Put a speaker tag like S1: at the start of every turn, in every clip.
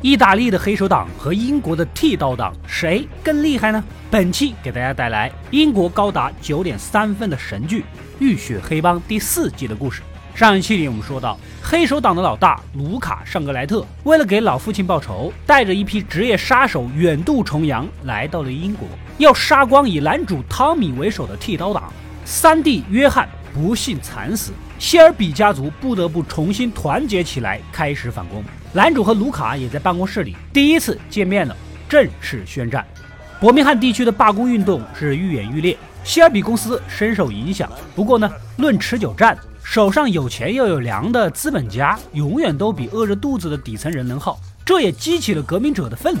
S1: 意大利的黑手党和英国的剃刀党谁更厉害呢？本期给大家带来英国高达九点三分的神剧《浴血黑帮》第四季的故事。上一期里我们说到，黑手党的老大卢卡·尚格莱特为了给老父亲报仇，带着一批职业杀手远渡重洋来到了英国，要杀光以男主汤米为首的剃刀党。三弟约翰不幸惨死，谢尔比家族不得不重新团结起来，开始反攻。男主和卢卡也在办公室里第一次见面了，正式宣战。伯明翰地区的罢工运动是愈演愈烈，希尔比公司深受影响。不过呢，论持久战。手上有钱又有粮的资本家，永远都比饿着肚子的底层人能耗，这也激起了革命者的愤怒。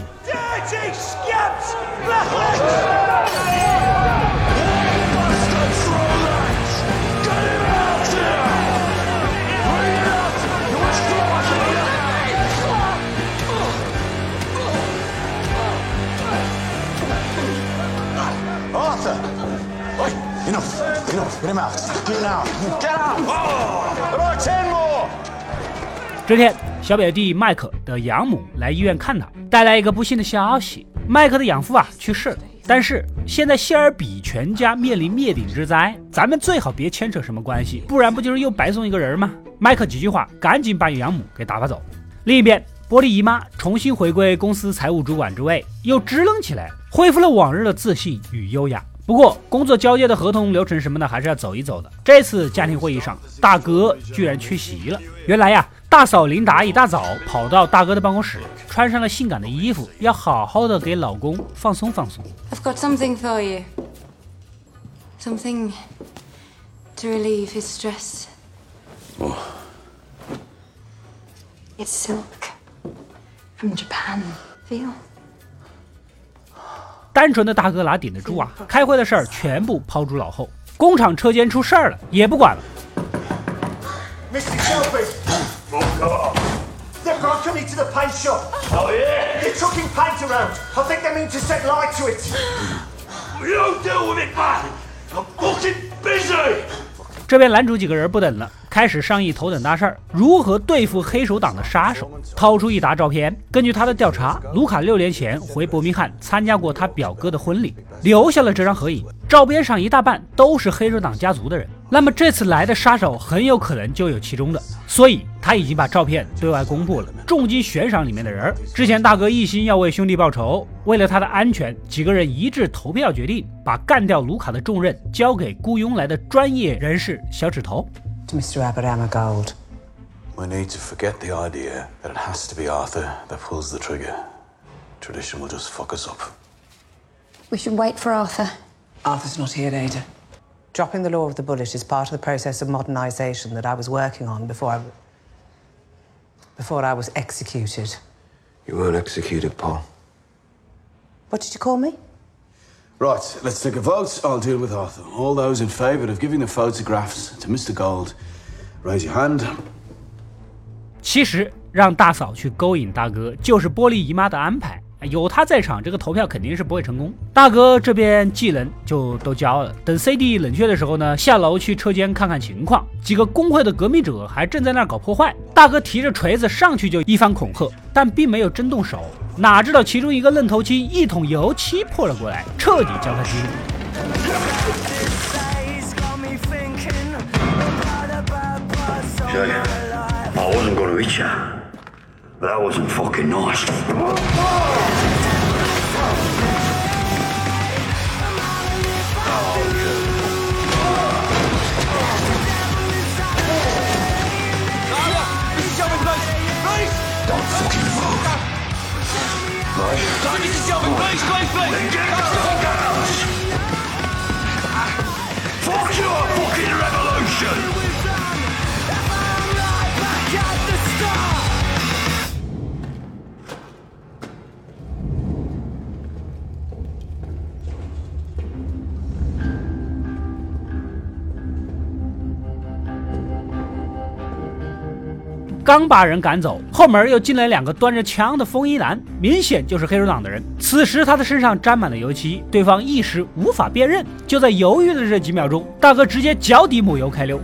S1: 这天，小表弟麦克的养母来医院看他，带来一个不幸的消息：麦克的养父啊去世了。但是现在谢尔比全家面临灭顶之灾，咱们最好别牵扯什么关系，不然不就是又白送一个人吗？麦克几句话，赶紧把养母给打发走。另一边，波莉姨妈重新回归公司财务主管之位，又支棱起来，恢复了往日的自信与优雅。不过，工作交接的合同流程什么的，还是要走一走的。这次家庭会议上，大哥居然缺席了。原来呀，大嫂琳达一大早跑到大哥的办公室，穿上了性感的衣服，要好好的给老公放松放松。
S2: I've got something for you, something to relieve his stress. It's silk from Japan. Feel.
S1: 单纯的大哥哪顶得住啊！开会的事儿全部抛诸脑后。工厂车间出事儿了，也不管了。这边男主几个人不等了，开始商议头等大事儿：如何对付黑手党的杀手。掏出一沓照片，根据他的调查，卢卡六年前回伯明翰参加过他表哥的婚礼，留下了这张合影。照片上一大半都是黑手党家族的人。那么这次来的杀手很有可能就有其中的，所以他已经把照片对外公布了，重金悬赏里面的人。之前大哥一心要为兄弟报仇，为了他的安全，几个人一致投票决定，把干掉卢卡的重任交给雇佣来的专业人士小指头。
S3: Mr. Abraham Gold,
S4: we need to forget the idea that it has to be Arthur that pulls the trigger. Tradition will just fuck us up.
S2: We should wait for Arthur.
S3: Arthur's not here, Ada. Dropping the law of the bullet is part of the process of modernisation that I was working on before I... before I was executed.
S4: You weren't executed, Paul.
S3: What did you call me?
S4: Right, let's take a vote. I'll deal with Arthur. All those in favor of giving the photographs to Mr. Gold, raise your hand.
S1: 其实让大嫂去勾引大哥，就是玻璃姨妈的安排。有他在场，这个投票肯定是不会成功。大哥这边技能就都交了，等 CD 冷却的时候呢，下楼去车间看看情况。几个工会的革命者还正在那儿搞破坏，大哥提着锤子上去就一番恐吓，但并没有真动手。哪知道其中一个愣头青一桶油漆泼了过来，彻底将他激怒。
S5: That wasn't fucking nice. Right? Mr. Shelby, please, please, please!
S1: 刚把人赶走，后门又进来两个端着枪的风衣男，明显就是黑手党的人。此时他的身上沾满了油漆，对方一时无法辨认。就在犹豫的这几秒钟，大哥直接脚底抹油开溜。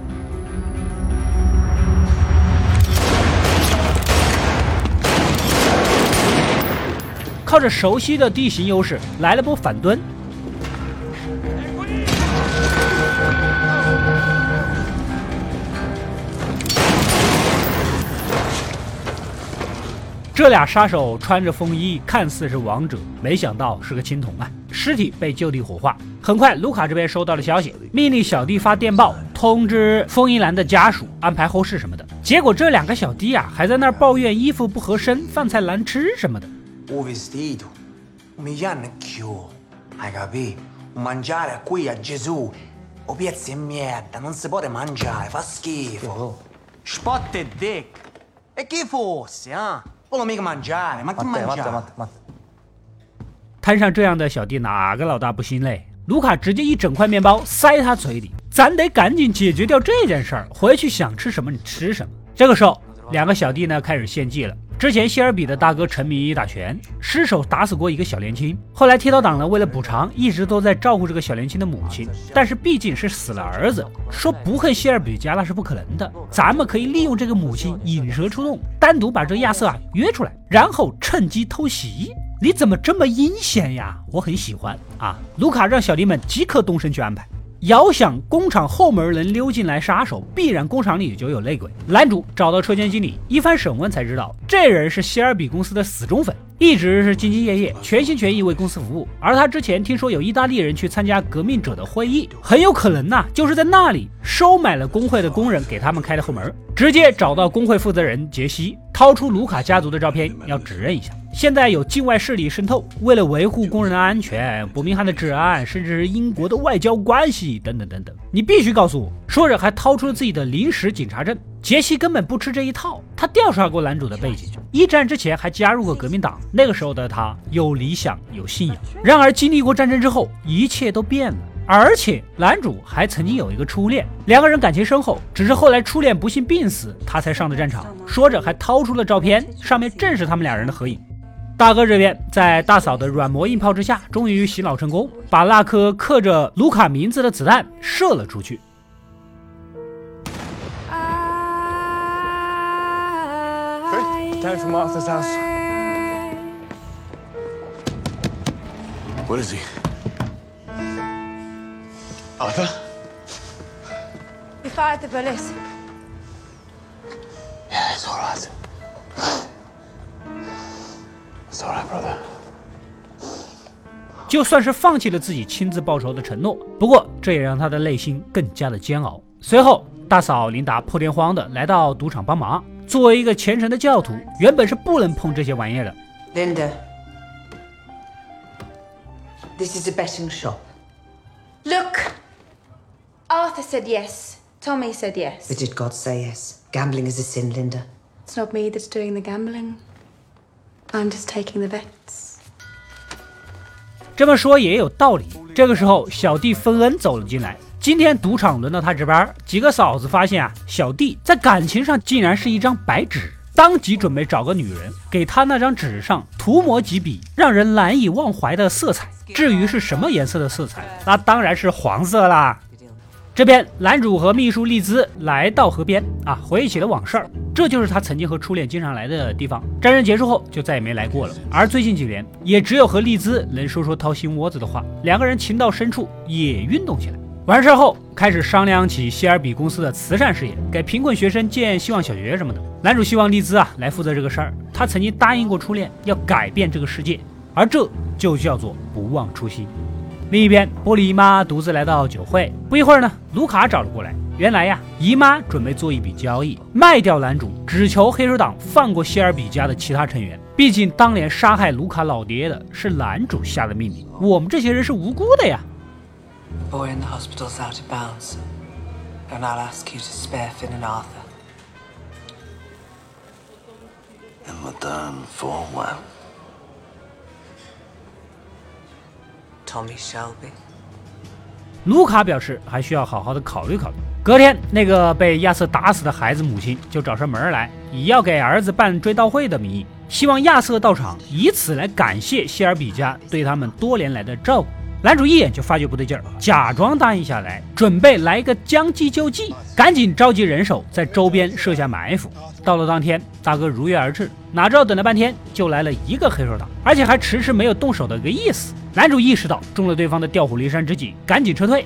S1: 靠着熟悉的地形优势来了波反蹲。这俩杀手穿着风衣，看似是王者，没想到是个青铜啊！尸体被就地火化。很快，卢卡这边收到了消息，命令小弟发电报通知风衣兰的家属安排后事什么的。结果这两个小弟啊，还在那儿抱怨衣服不合身、饭菜难吃什么的。摊上这样的小弟，哪个老大不心累？卢卡直接一整块面包塞他嘴里，咱得赶紧解决掉这件事儿。回去想吃什么，你吃什么。这个时候，两个小弟呢开始献祭了。之前谢尔比的大哥沉迷于打拳，失手打死过一个小年轻。后来剃刀党呢，为了补偿，一直都在照顾这个小年轻的母亲。但是毕竟是死了儿子，说不恨谢尔比家那是不可能的。咱们可以利用这个母亲引蛇出洞，单独把这亚瑟啊约出来，然后趁机偷袭。你怎么这么阴险呀？我很喜欢啊！卢卡让小弟们即刻动身去安排。遥想工厂后门能溜进来杀手，必然工厂里就有内鬼。男主找到车间经理，一番审问才知道，这人是希尔比公司的死忠粉，一直是兢兢业业，全心全意为公司服务。而他之前听说有意大利人去参加革命者的会议，很有可能呐，就是在那里收买了工会的工人，给他们开的后门，直接找到工会负责人杰西，掏出卢卡家族的照片要指认一下。现在有境外势力渗透，为了维护工人的安全、伯明翰的治安，甚至是英国的外交关系等等等等，你必须告诉我。说着还掏出了自己的临时警察证。杰西根本不吃这一套，他调查过男主的背景，一战之前还加入过革命党，那个时候的他有理想、有信仰。然而经历过战争之后，一切都变了。而且男主还曾经有一个初恋，两个人感情深厚，只是后来初恋不幸病死，他才上的战场。说着还掏出了照片，上面正是他们俩人的合影。大哥这边在大嫂的软磨硬泡之下，终于洗脑成功，把那颗刻着卢卡名字的子弹射了出去。
S5: Time for Martha's house.
S4: What is he? Arthur?
S2: We fired the bullets.
S4: Yeah, it's all right. It's right, brother.
S1: 就算是放弃了自己亲自报仇的承诺，不过这也让他的内心更加的煎熬。随后，大嫂琳达破天荒的来到赌场帮忙。作为一个虔诚的教徒，原本是不能碰这些玩意儿的。
S3: Linda, this is a betting shop.
S2: Look! Arthur said yes. Tommy said yes.
S3: But did God say yes? Gambling is a sin, Linda.
S2: It's not me that's doing the gambling. I'm just taking the bets.
S1: 这么说也有道理。这个时候，小弟芬恩走了进来。今天赌场轮到他值班，几个嫂子发现啊，小弟在感情上竟然是一张白纸，当即准备找个女人给他那张纸上涂抹几笔让人难以忘怀的色彩。至于是什么颜色的色彩，那当然是黄色啦。这边男主和秘书丽兹来到河边啊，回忆起了往事儿，这就是他曾经和初恋经常来的地方。战争结束后就再也没来过了，而最近几年也只有和丽兹能说说掏心窝子的话，两个人情到深处也运动起来。完事儿后开始商量起希尔比公司的慈善事业，给贫困学生建希望小学什么的。男主希望丽兹啊来负责这个事儿，他曾经答应过初恋要改变这个世界，而这就叫做不忘初心。另一边，玻璃姨妈独自来到酒会。不一会儿呢，卢卡找了过来。原来呀，姨妈准备做一笔交易，卖掉男主，只求黑手党放过希尔比家的其他成员。毕竟当年杀害卢卡老爹的是男主下的命令，我们这些人是无辜的呀。
S3: Boy in the hospital's out of bounds. And I'll ask you to spare Finn and Arthur.
S5: And we're done for what?
S1: 卢卡表示还需要好好的考虑考虑。隔天，那个被亚瑟打死的孩子母亲就找上门来，以要给儿子办追悼会的名义，希望亚瑟到场，以此来感谢希尔比家对他们多年来的照顾。男主一眼就发觉不对劲儿，假装答应下来，准备来个将计就计，赶紧召集人手在周边设下埋伏。到了当天，大哥如约而至，哪知道等了半天就来了一个黑手党，而且还迟迟没有动手的个意思。男主意识到中了对方的调虎离山之计，赶紧撤退。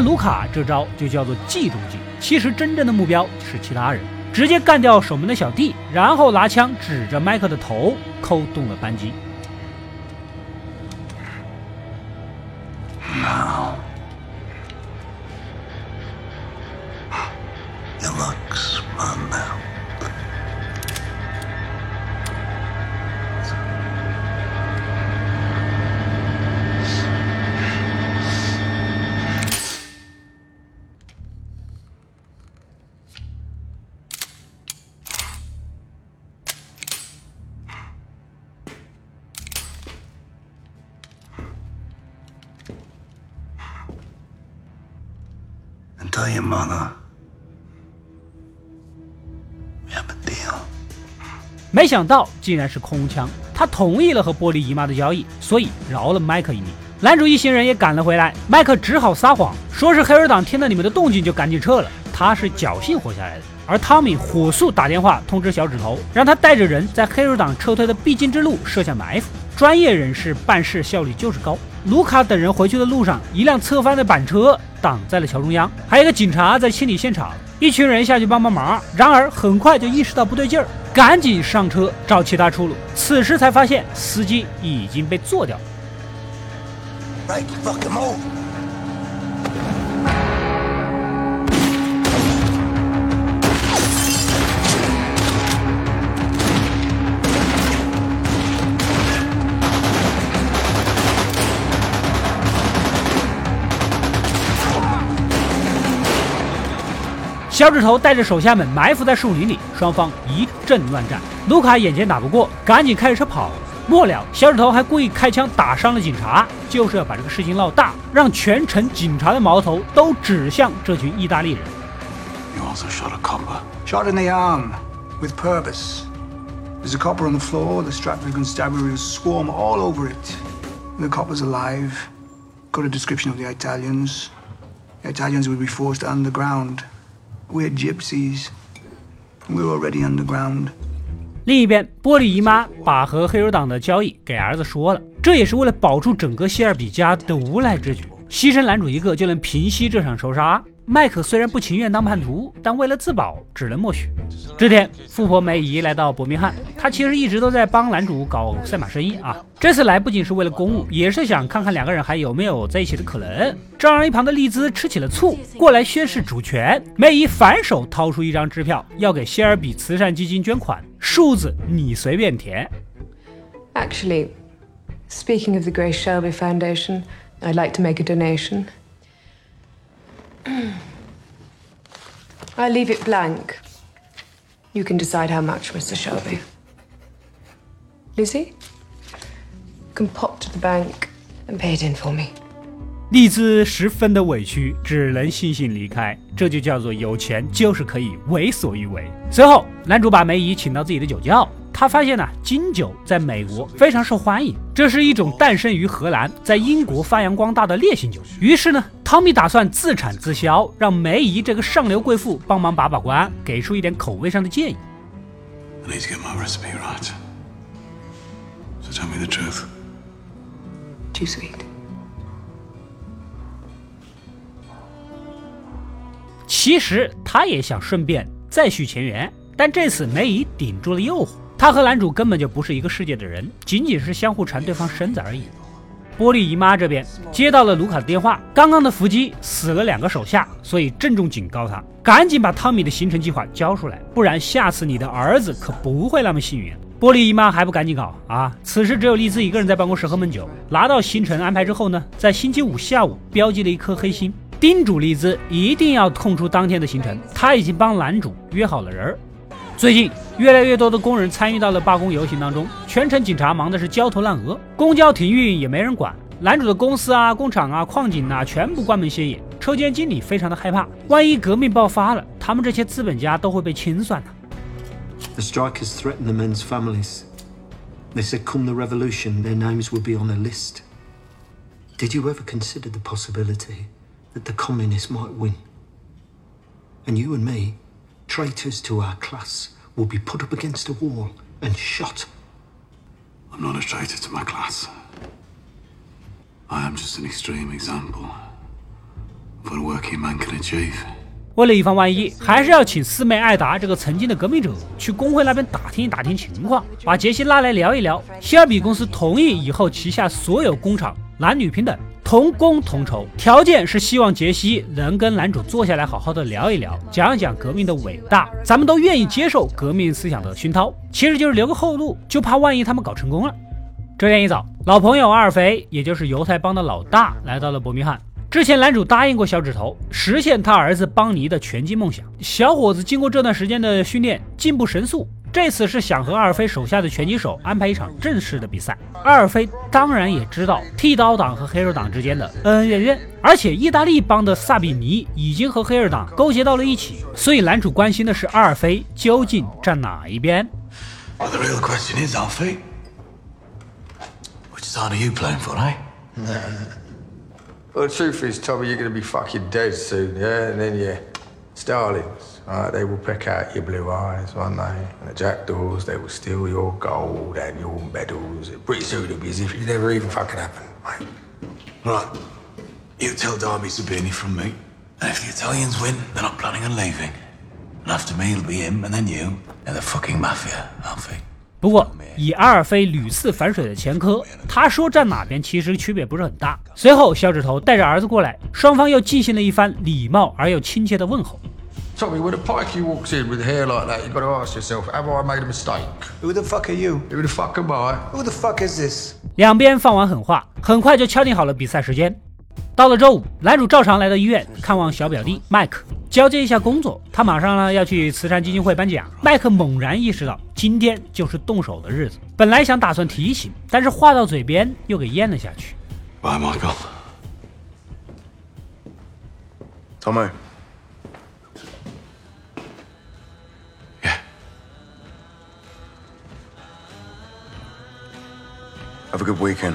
S1: 卢卡这招就叫做嫉妒计，其实真正的目标是其他人，直接干掉守门的小弟，然后拿枪指着麦克的头，扣动了扳机。
S5: And tell your mother we have a deal.
S1: 没想到竟然是空枪，他同意了和玻璃姨妈的交易，所以饶了麦克一命。男主一行人也赶了回来，麦克只好撒谎，说是黑手党听到你们的动静就赶紧撤了，他是侥幸活下来的。而汤米火速打电话通知小指头，让他带着人在黑手党撤退的必经之路设下埋伏。专业人士办事效率就是高。卢卡等人回去的路上，一辆侧翻的板车挡在了桥中央，还有一个警察在清理现场。一群人下去帮帮忙，然而很快就意识到不对劲儿，赶紧上车找其他出路。此时才发现司机已经被做掉了。小指头带着手下们埋伏在树林里，双方一阵乱战。卢卡眼见打不过，赶紧开着车跑。末了，小指头还故意开枪打伤了警察，就是要把这个事情闹大，让全城警察的矛头都指向这群意大利人。
S4: You also shot a copper.
S6: Shot in the arm with purpose. There's a copper on the floor. The Stratford constabularies swarm all over it. The copper's alive. Got a description of the Italians. The Italians would be forced underground. We're gypsies. We're already underground.
S1: 另一边，玻璃姨妈把和黑手党的交易给儿子说了，这也是为了保住整个谢尔比家的无赖之举，牺牲男主一个就能平息这场仇杀。麦克虽然不情愿当叛徒，但为了自保，只能默许。这天，富婆梅姨来到伯明翰，她其实一直都在帮男主搞赛马生意啊。这次来不仅是为了公务，也是想看看两个人还有没有在一起的可能。这让一旁的丽兹吃起了醋，过来宣示主权。梅姨反手掏出一张支票，要给谢尔比慈善基金捐款，数字你随便填。
S2: Actually, speaking of the Grace Shelby Foundation, I'd like to make a donation. I leave it blank. You can decide how much, Mr. Shelby. Lizzie, you can pop to the bank and pay it in for me.
S1: 丽兹十分的委屈，只能悻悻离开。这就叫做有钱就是可以为所欲为。随后，男主把梅姨请到自己的酒窖，他发现呢、金酒在美国非常受欢迎，这是一种诞生于荷兰，在英国发扬光大的烈性酒。于是呢，汤米打算自产自销，让梅姨这个上流贵妇帮忙把把关，给出一点口味上的建议。
S4: I need to get my recipe right. So tell me the truth.
S2: Too sweet.
S1: 其实他也想顺便再续前缘，但这次梅姨顶住了诱惑。他和男主根本就不是一个世界的人，仅仅是相互馋对方身子而已。波利姨妈这边接到了卢卡的电话，刚刚的伏击死了两个手下，所以郑重警告他，赶紧把汤米的行程计划交出来，不然下次你的儿子可不会那么幸运。波利姨妈还不赶紧搞啊！此时只有丽兹一个人在办公室喝闷酒。拿到行程安排之后呢，在星期五下午标记了一颗黑心，叮嘱丽兹一定要空出当天的行程。他已经帮男主约好了人儿。最近越来越多的工人参与到了罢工游行当中，全城警察忙的是焦头烂额，公交停运也没人管。男主的公司啊、工厂啊、矿井啊，全部关门歇业。车间经理非常的害怕，万一革命爆发了，他们这些资本家都会被清算的。
S7: The strikers threatened the men's families. They said, come the revolution, their names would be on a list. Did you ever consider the possibility that the communists might win? And you and me, traitors to our class, will be put up against a wall and shot.
S4: I'm not a traitor to my class. I am just an extreme example of what a working man can achieve.
S1: 为了以防万一，还是要请四妹艾达这个曾经的革命者去工会那边打听打听情况，把杰西拉来聊一聊。希尔比公司同意以后旗下所有工厂男女平等，同工同酬，条件是希望杰西能跟男主坐下来好好的聊一聊，讲一讲革命的伟大。咱们都愿意接受革命思想的熏陶，其实就是留个后路，就怕万一他们搞成功了。这天一早，老朋友阿尔肥，也就是犹太帮的老大，来到了伯明翰。之前男主答应过小指头实现他儿子邦尼的拳击梦想。小伙子经过这段时间的训练，进步神速。这次是想和阿尔菲手下的拳击手安排一场正式的比赛。阿尔菲当然也知道剃刀党和黑手党之间的恩恩怨怨，而且意大利帮的萨比尼已经和黑手党勾结到了一起，所以男主关心的是阿尔菲究竟站哪一边。
S4: Well, the real question is, Alfie, which side are you playing for, eh?
S8: Well, the truth is, Tommy, you're going to be fucking dead soon, yeah? And then, yeah, Starlings, right? They will pick out your blue eyes, won't they? And the jackdaws, they will steal your gold and your medals. Pretty soon it'll be as if it never even fucking happened, right?
S4: Right. You tell Darby Sabini from me. And if the Italians win, they're not planning on leaving. And after me, it'll be him, and then you, and the fucking mafia, Alfie.
S1: 不过，以阿尔菲屡次反水的前科，他说站哪边其实区别不是很大。随后，小指头带着儿子过来，双方又进行了一番礼貌而又亲切的问候。
S8: Tommy, when a pikey walks in with hair like that, you've got to ask yourself, have I made a mistake?
S6: Who the fuck are you?
S8: Who the fuck am I?
S6: Who the fuck is this?
S1: 两边放完狠话，很快就敲定好了比赛时间。到了周五，男主照常来到医院看望小表弟麦克，交接一下工作。他马上呢要去慈善基金会颁奖。麦克猛然意识到，今天就是动手的日子。本来想打算提醒，但是话到嘴边又给咽了下去。
S4: Bye, Michael.
S8: Tommy. Have a good weekend.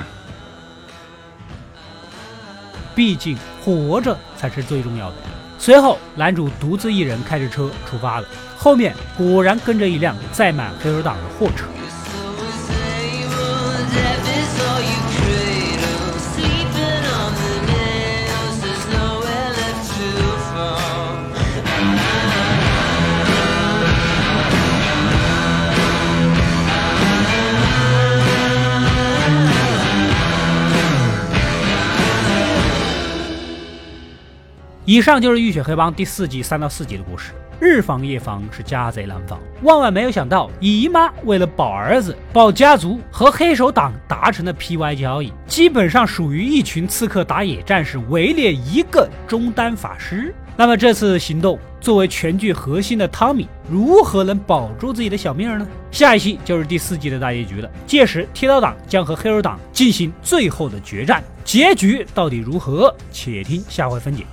S1: 毕竟活着才是最重要的。随后，男主独自一人开着车出发了，后面果然跟着一辆载满黑手党的货车。以上就是《浴血黑帮》第四季三到四集的故事。日防夜防是家贼难防，万万没有想到，姨妈为了保儿子、保家族，和黑手党达成了 PY 交易，基本上属于一群刺客打野战士围猎一个中单法师。那么这次行动，作为全剧核心的汤米，如何能保住自己的小命呢？下一期就是第四季的大结局了，届时剃刀党将和黑手党进行最后的决战，结局到底如何？且听下回分解。